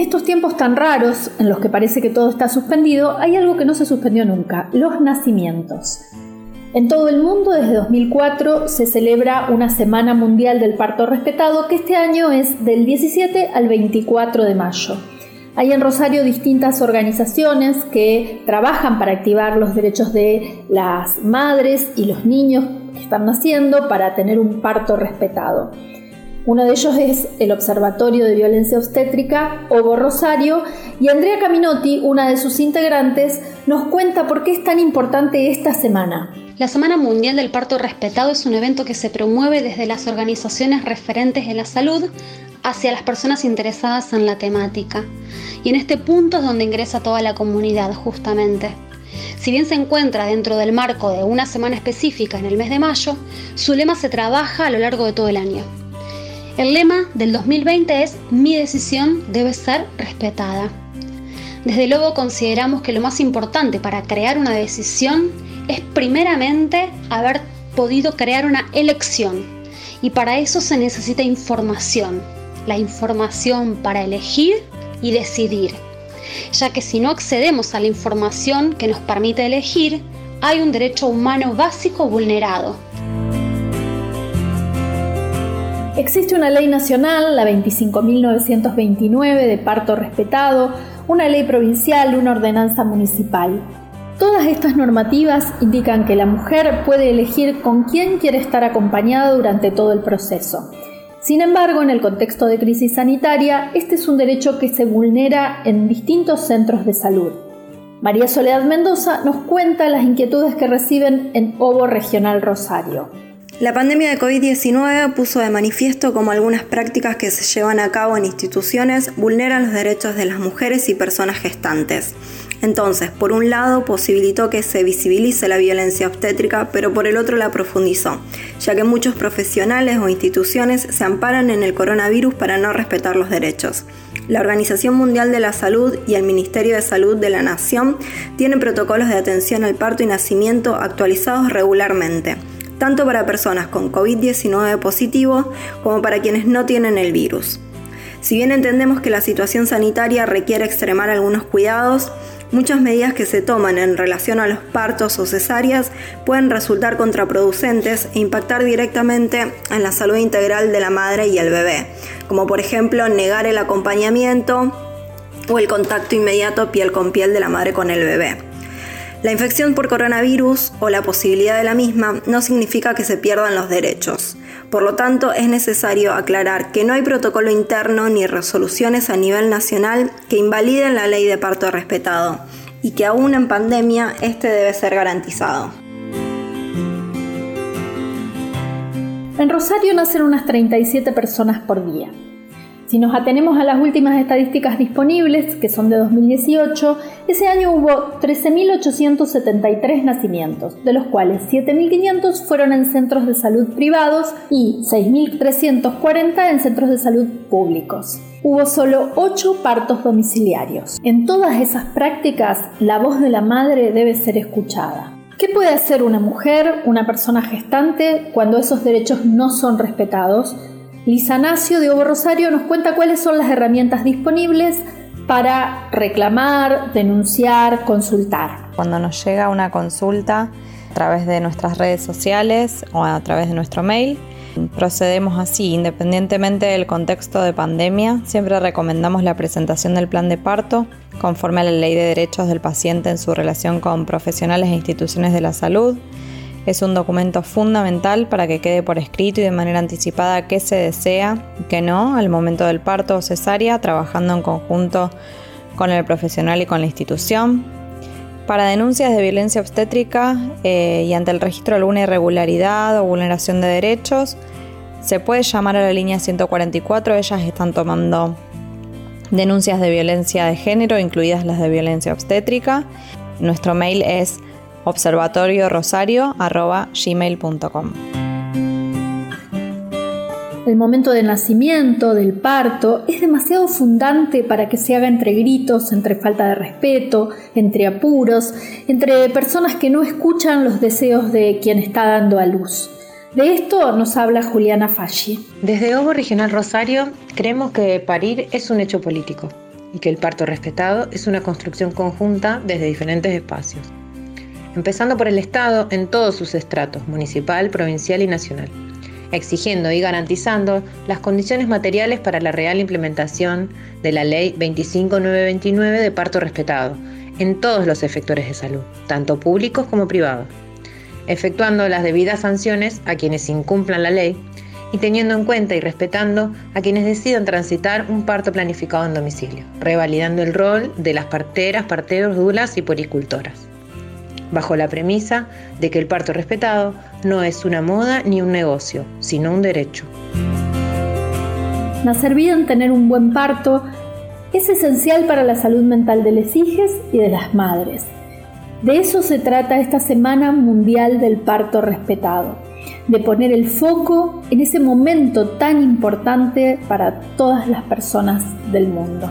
estos tiempos tan raros, en los que parece que todo está suspendido, hay algo que no se suspendió nunca, los nacimientos. En todo el mundo, desde 2004, se celebra una Semana Mundial del Parto Respetado, que este año es del 17 al 24 de mayo. Hay en Rosario distintas organizaciones que trabajan para activar los derechos de las madres y los niños que están naciendo para tener un parto respetado. Uno de ellos es el Observatorio de Violencia Obstétrica, Obo Rosario, y Andrea Caminotti, una de sus integrantes, nos cuenta por qué es tan importante esta semana. La Semana Mundial del Parto Respetado es un evento que se promueve desde las organizaciones referentes en la salud hacia las personas interesadas en la temática. Y en este punto es donde ingresa toda la comunidad, justamente. Si bien se encuentra dentro del marco de una semana específica en el mes de mayo, su lema se trabaja a lo largo de todo el año. El lema del 2020 es Mi decisión debe ser respetada. Desde luego consideramos que lo más importante para crear una decisión es primeramente haber podido crear una elección. Y para eso se necesita información, la información para elegir y decidir, ya que si no accedemos a la información que nos permite elegir, hay un derecho humano básico vulnerado, Existe una ley nacional, la 25.929 de parto respetado, una ley provincial, una ordenanza municipal. Todas estas normativas indican que la mujer puede elegir con quién quiere estar acompañada durante todo el proceso. Sin embargo, en el contexto de crisis sanitaria, este es un derecho que se vulnera en distintos centros de salud. María Soledad Mendoza nos cuenta las inquietudes que reciben en Obo Regional Rosario. La pandemia de COVID-19 puso de manifiesto cómo algunas prácticas que se llevan a cabo en instituciones vulneran los derechos de las mujeres y personas gestantes. Entonces, por un lado, posibilitó que se visibilice la violencia obstétrica, pero por el otro la profundizó, ya que muchos profesionales o instituciones se amparan en el coronavirus para no respetar los derechos. La Organización Mundial de la Salud y el Ministerio de Salud de la Nación tienen protocolos de atención al parto y nacimiento actualizados regularmente tanto para personas con COVID-19 positivo como para quienes no tienen el virus. Si bien entendemos que la situación sanitaria requiere extremar algunos cuidados, muchas medidas que se toman en relación a los partos o cesáreas pueden resultar contraproducentes e impactar directamente en la salud integral de la madre y el bebé, como por ejemplo negar el acompañamiento o el contacto inmediato piel con piel de la madre con el bebé. La infección por coronavirus o la posibilidad de la misma no significa que se pierdan los derechos. Por lo tanto, es necesario aclarar que no hay protocolo interno ni resoluciones a nivel nacional que invaliden la ley de parto respetado y que aún en pandemia este debe ser garantizado. En Rosario nacen unas 37 personas por día. Si nos atenemos a las últimas estadísticas disponibles, que son de 2018, ese año hubo 13.873 nacimientos, de los cuales 7.500 fueron en centros de salud privados y 6.340 en centros de salud públicos. Hubo solo 8 partos domiciliarios. En todas esas prácticas, la voz de la madre debe ser escuchada. ¿Qué puede hacer una mujer, una persona gestante, cuando esos derechos no son respetados? Lisa Nacio de Ovo Rosario nos cuenta cuáles son las herramientas disponibles para reclamar, denunciar, consultar. Cuando nos llega una consulta a través de nuestras redes sociales o a través de nuestro mail, procedemos así, independientemente del contexto de pandemia, siempre recomendamos la presentación del plan de parto conforme a la ley de derechos del paciente en su relación con profesionales e instituciones de la salud, es un documento fundamental para que quede por escrito y de manera anticipada qué se desea y qué no al momento del parto o cesárea, trabajando en conjunto con el profesional y con la institución. Para denuncias de violencia obstétrica eh, y ante el registro de alguna irregularidad o vulneración de derechos, se puede llamar a la línea 144. Ellas están tomando denuncias de violencia de género, incluidas las de violencia obstétrica. Nuestro mail es observatoriorosario.gmail.com El momento del nacimiento, del parto, es demasiado fundante para que se haga entre gritos, entre falta de respeto, entre apuros, entre personas que no escuchan los deseos de quien está dando a luz. De esto nos habla Juliana Fasci. Desde Ovo Regional Rosario creemos que parir es un hecho político y que el parto respetado es una construcción conjunta desde diferentes espacios, empezando por el Estado en todos sus estratos, municipal, provincial y nacional, exigiendo y garantizando las condiciones materiales para la real implementación de la Ley 25929 de parto respetado en todos los efectores de salud, tanto públicos como privados, efectuando las debidas sanciones a quienes incumplan la ley y teniendo en cuenta y respetando a quienes decidan transitar un parto planificado en domicilio, revalidando el rol de las parteras, parteros, dulas y poricultoras, bajo la premisa de que el parto respetado no es una moda ni un negocio, sino un derecho. Nacer bien, tener un buen parto, es esencial para la salud mental de las hijas y de las madres. De eso se trata esta Semana Mundial del Parto Respetado de poner el foco en ese momento tan importante para todas las personas del mundo.